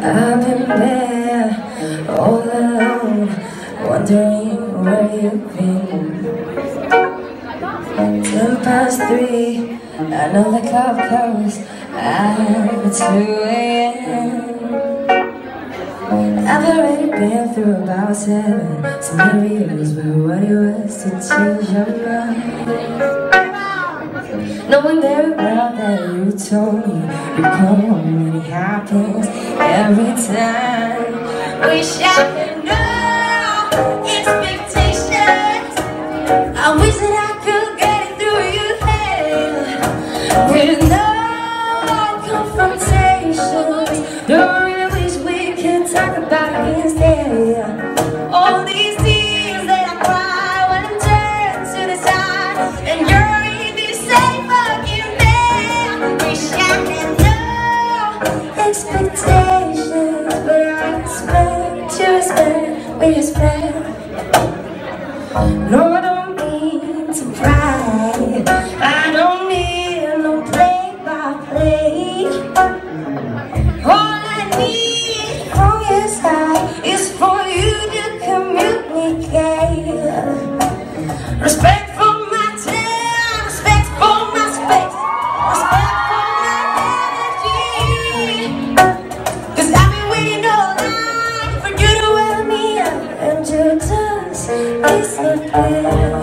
I've been there all alone, wondering where you've been. Ten past three, I know the club closed at two a.m. I've already been through about seven scenarios where what it was to change your mind. Knowing very well that you told me you come when it happens every time. Wish I could know expectations. I wish that I could get it through your head with no confrontations. Don't really wish we could talk about it instead. Respect, we respect. No, I don't mean to pry. I don't need no play by play. All I need from your side is for you to communicate. Respect disappear.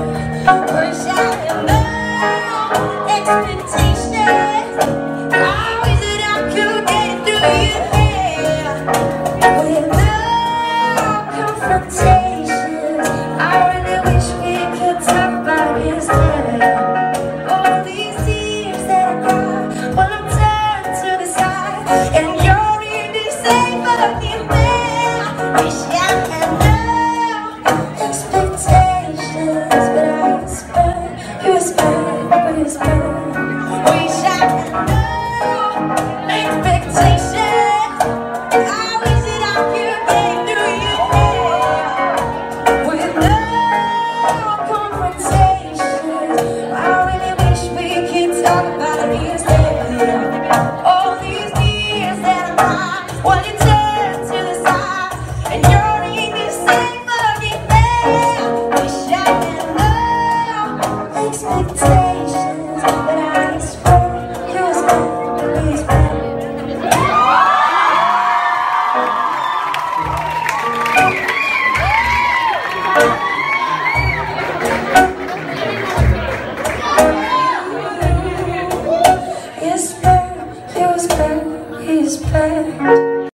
Wish we could talk about yesterday All these tears that are Will I had no expectations. I say